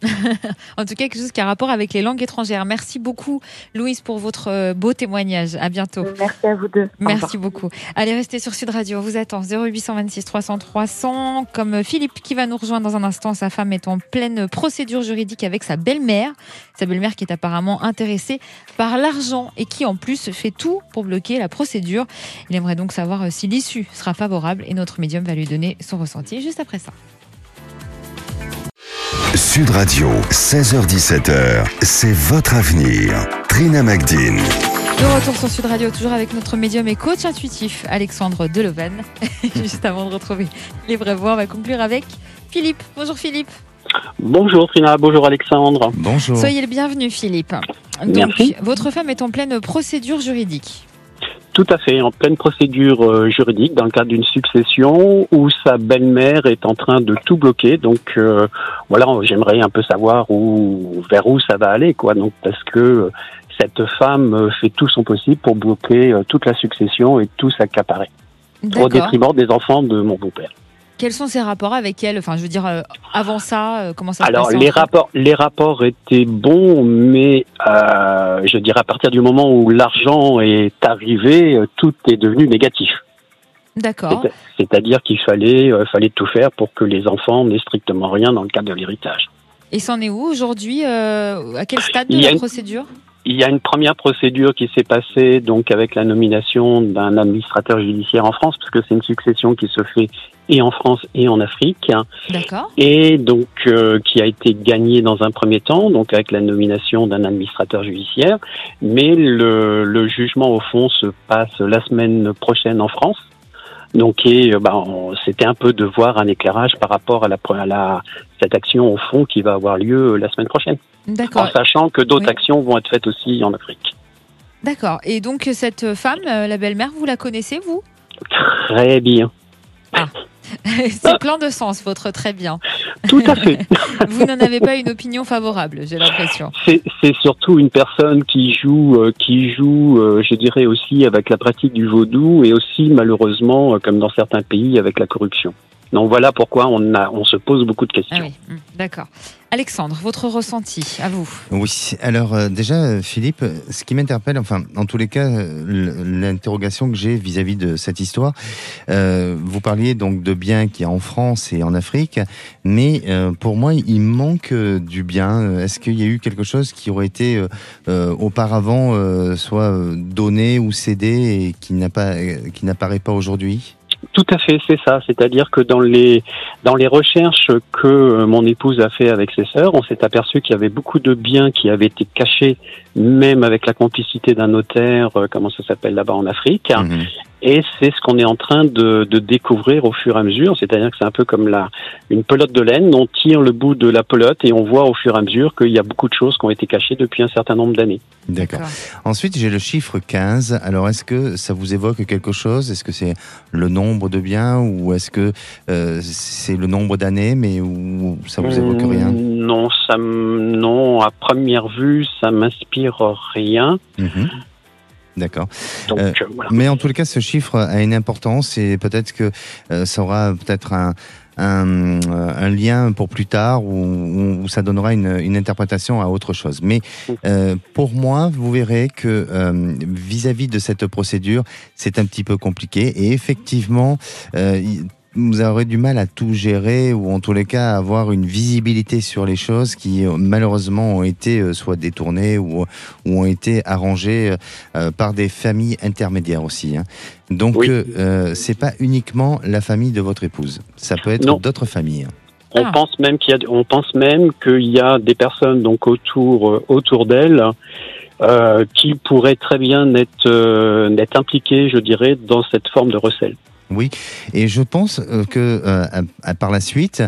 <laughs> En tout cas, quelque chose qui a rapport avec les langues étrangères. Merci beaucoup, Louise, pour votre euh, beau témoignage. À bientôt. Merci à vous deux. Merci beaucoup. Allez, restez sur Sud Radio. On vous attend 0826 300 300. Comme Philippe qui va nous rejoindre dans un instant, sa femme est en pleine procédure juridique avec sa belle-mère. Sa belle-mère qui est apparemment intéressée par l'argent et qui en plus fait tout pour bloquer la procédure. Il aimerait donc savoir euh, si l'issue sera favorable et notre médium va lui donner son ressenti juste après ça. Sud Radio, 16h17h, c'est votre avenir. Trina Magdine. De retour sur Sud Radio, toujours avec notre médium et coach intuitif, Alexandre Delovan. <laughs> Juste avant de retrouver les vraies voix, on va conclure avec Philippe. Bonjour Philippe. Bonjour Trina, bonjour Alexandre. Bonjour. Soyez le bienvenu Philippe. Donc, Merci. votre femme est en pleine procédure juridique. Tout à fait, en pleine procédure euh, juridique dans le cadre d'une succession où sa belle-mère est en train de tout bloquer. Donc euh, voilà, j'aimerais un peu savoir où, vers où ça va aller, quoi. Donc parce que cette femme fait tout son possible pour bloquer euh, toute la succession et tout s'accaparer au détriment des enfants de mon beau-père. Quels sont ses rapports avec elle? Enfin, je veux dire, euh, avant ça, euh, comment ça se Alors, les rapports, les rapports étaient bons, mais euh, je dirais à partir du moment où l'argent est arrivé, tout est devenu négatif. D'accord. C'est-à-dire qu'il fallait, fallait tout faire pour que les enfants n'aient strictement rien dans le cadre de l'héritage. Et c'en est où aujourd'hui À quel stade de la procédure? Il y a une première procédure qui s'est passée donc avec la nomination d'un administrateur judiciaire en France, parce que c'est une succession qui se fait et en France et en Afrique. D'accord. Et donc euh, qui a été gagnée dans un premier temps, donc avec la nomination d'un administrateur judiciaire. Mais le, le jugement au fond se passe la semaine prochaine en France. Donc, euh, bah, c'était un peu de voir un éclairage par rapport à, la, à la, cette action au fond qui va avoir lieu la semaine prochaine. D'accord. En sachant que d'autres actions vont être faites aussi en Afrique. D'accord. Et donc, cette femme, euh, la belle-mère, vous la connaissez, vous? Très bien. Ah. <laughs> C'est plein de sens, votre très bien. Tout à fait. <laughs> Vous n'en avez pas une opinion favorable, j'ai l'impression. C'est surtout une personne qui joue, euh, qui joue, euh, je dirais aussi avec la pratique du vaudou et aussi malheureusement, euh, comme dans certains pays, avec la corruption. Donc voilà pourquoi on, a, on se pose beaucoup de questions. Ah oui, hum, d'accord. Alexandre, votre ressenti, à vous. Oui, alors euh, déjà, Philippe, ce qui m'interpelle, enfin, en tous les cas, l'interrogation que j'ai vis-à-vis de cette histoire, euh, vous parliez donc de biens qu'il y a en France et en Afrique, mais euh, pour moi, il manque du bien. Est-ce qu'il y a eu quelque chose qui aurait été auparavant soit donné ou cédé et qui n'a pas, qui n'apparaît pas aujourd'hui? Tout à fait, c'est ça. C'est-à-dire que dans les dans les recherches que euh, mon épouse a fait avec ses sœurs, on s'est aperçu qu'il y avait beaucoup de biens qui avaient été cachés, même avec la complicité d'un notaire, euh, comment ça s'appelle là-bas en Afrique. Mhm. Et c'est ce qu'on est en train de, de, découvrir au fur et à mesure. C'est-à-dire que c'est un peu comme la, une pelote de laine. On tire le bout de la pelote et on voit au fur et à mesure qu'il y a beaucoup de choses qui ont été cachées depuis un certain nombre d'années. D'accord. Ensuite, j'ai le chiffre 15. Alors, est-ce que ça vous évoque quelque chose? Est-ce que c'est le nombre de biens ou est-ce que euh, c'est le nombre d'années, mais où ça vous évoque rien? Non, ça, non. À première vue, ça m'inspire rien. Mhm. D'accord. Euh, mais en tout cas, ce chiffre a une importance et peut-être que euh, ça aura peut-être un, un, un, lien pour plus tard où, où ça donnera une, une, interprétation à autre chose. Mais euh, pour moi, vous verrez que vis-à-vis -vis de cette procédure, c'est un petit peu compliqué et effectivement, euh, vous aurez du mal à tout gérer ou en tous les cas avoir une visibilité sur les choses qui euh, malheureusement ont été euh, soit détournées ou, ou ont été arrangées euh, par des familles intermédiaires aussi. Hein. Donc euh, c'est pas uniquement la famille de votre épouse, ça peut être d'autres familles. Hein. On ah. pense même qu'il y a, on pense même qu'il y a des personnes donc autour autour d'elle euh, qui pourraient très bien être, euh, être impliquées, je dirais, dans cette forme de recel. Oui, et je pense que euh, par la suite,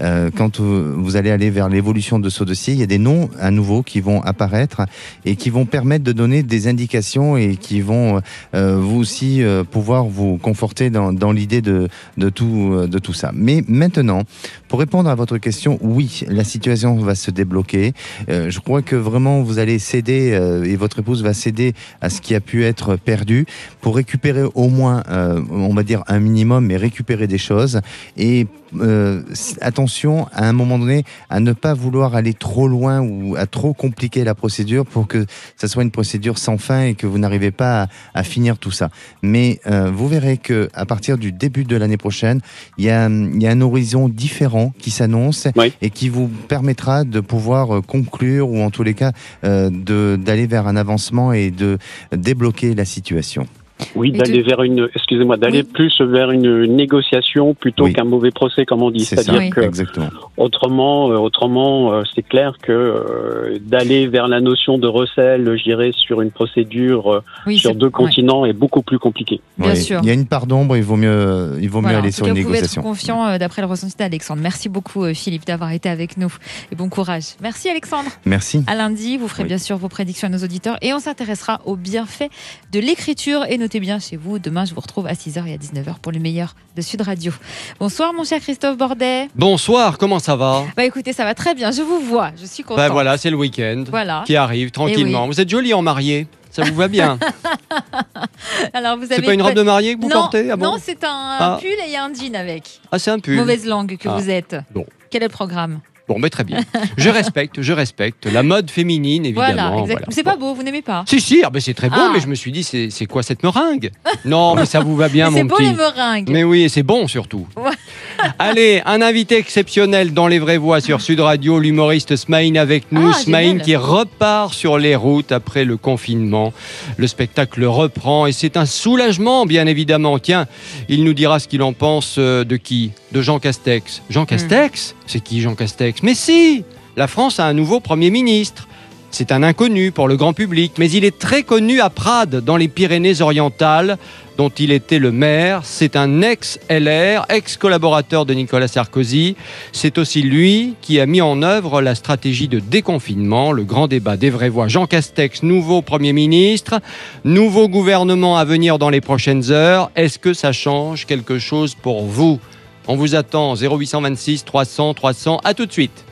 euh, quand vous allez aller vers l'évolution de ce dossier, il y a des noms à nouveau qui vont apparaître et qui vont permettre de donner des indications et qui vont euh, vous aussi euh, pouvoir vous conforter dans, dans l'idée de, de, tout, de tout ça. Mais maintenant, pour répondre à votre question, oui, la situation va se débloquer. je crois que vraiment vous allez céder et votre épouse va céder à ce qui a pu être perdu pour récupérer au moins, on va dire un minimum, mais récupérer des choses et euh, attention à un moment donné à ne pas vouloir aller trop loin ou à trop compliquer la procédure pour que ça soit une procédure sans fin et que vous n'arrivez pas à, à, finir tout ça. Mais euh, vous verrez que à partir du début de l'année prochaine, il y, a, il y a un horizon différent qui s'annonce oui. et qui vous permettra de pouvoir euh, conclure ou en tous les cas euh, d'aller vers un avancement et de débloquer la situation. Oui, d'aller vers une, excusez-moi, d'aller oui. plus vers une négociation plutôt oui. qu'un mauvais procès, comme on dit. C'est-à-dire oui. que, Exactement. autrement, euh, autrement, euh, c'est clair que euh, d'aller vers la notion de recel, je dirais, sur une procédure sur deux continents est beaucoup plus compliqué. Bien sûr. Il y a une part d'ombre, il vaut mieux, il vaut voilà, mieux aller sur cas, une négociation. Vous pouvez être confiant d'après le ressenti d'Alexandre. Merci beaucoup, Philippe, d'avoir été avec nous et bon courage. Merci, Alexandre. Merci. À lundi, vous ferez bien sûr vos prédictions à nos auditeurs et on s'intéressera aux bienfaits de l'écriture et bien chez vous. Demain, je vous retrouve à 6h et à 19h pour le meilleur de Sud Radio. Bonsoir, mon cher Christophe Bordet. Bonsoir, comment ça va? Bah écoutez, ça va très bien, je vous vois, je suis content. Bah voilà, c'est le week-end voilà. qui arrive tranquillement. oui. Vous êtes jolie en mariée. Ça vous va bien? <laughs> Alors vous C'est avez pas une robe de mariée que vous non, portez? Ah bon? Non, c'est un Ah. pull et un jean avec. Ah, c'est un pull. Mauvaise langue que Ah. vous êtes. Bon. Quel est le programme? Bon, mais très bien. Je respecte, je respecte la mode féminine, évidemment. Voilà. C'est pas beau, vous n'aimez pas Si, si, ah ben c'est très beau, Ah. mais je me suis dit, c'est quoi cette meringue? Non, mais ça vous va bien, <laughs> Mais C'est mon beau petit. les meringues. Mais oui, et c'est bon surtout. <laughs> Allez, un invité exceptionnel dans les vraies voix sur Sud Radio, l'humoriste Smaïn avec nous. Ah, Smaïn qui repart sur les routes après le confinement. Le spectacle reprend et c'est un soulagement, bien évidemment. Tiens, il nous dira ce qu'il en pense euh, de qui? De Jean Castex. Hmm. Jean Castex? C'est qui Jean Castex? Mais si La France a un nouveau Premier ministre. C'est un inconnu pour le grand public, mais il est très connu à Prades, dans les Pyrénées-Orientales, dont il était le maire. C'est un ex-LR, ex-collaborateur de Nicolas Sarkozy. C'est aussi lui qui a mis en œuvre la stratégie de déconfinement, le grand débat des vraies voix. Jean Castex, nouveau Premier ministre, nouveau gouvernement à venir dans les prochaines heures. Est-ce que ça change quelque chose pour vous? On vous attend 0826 300 300. À tout de suite.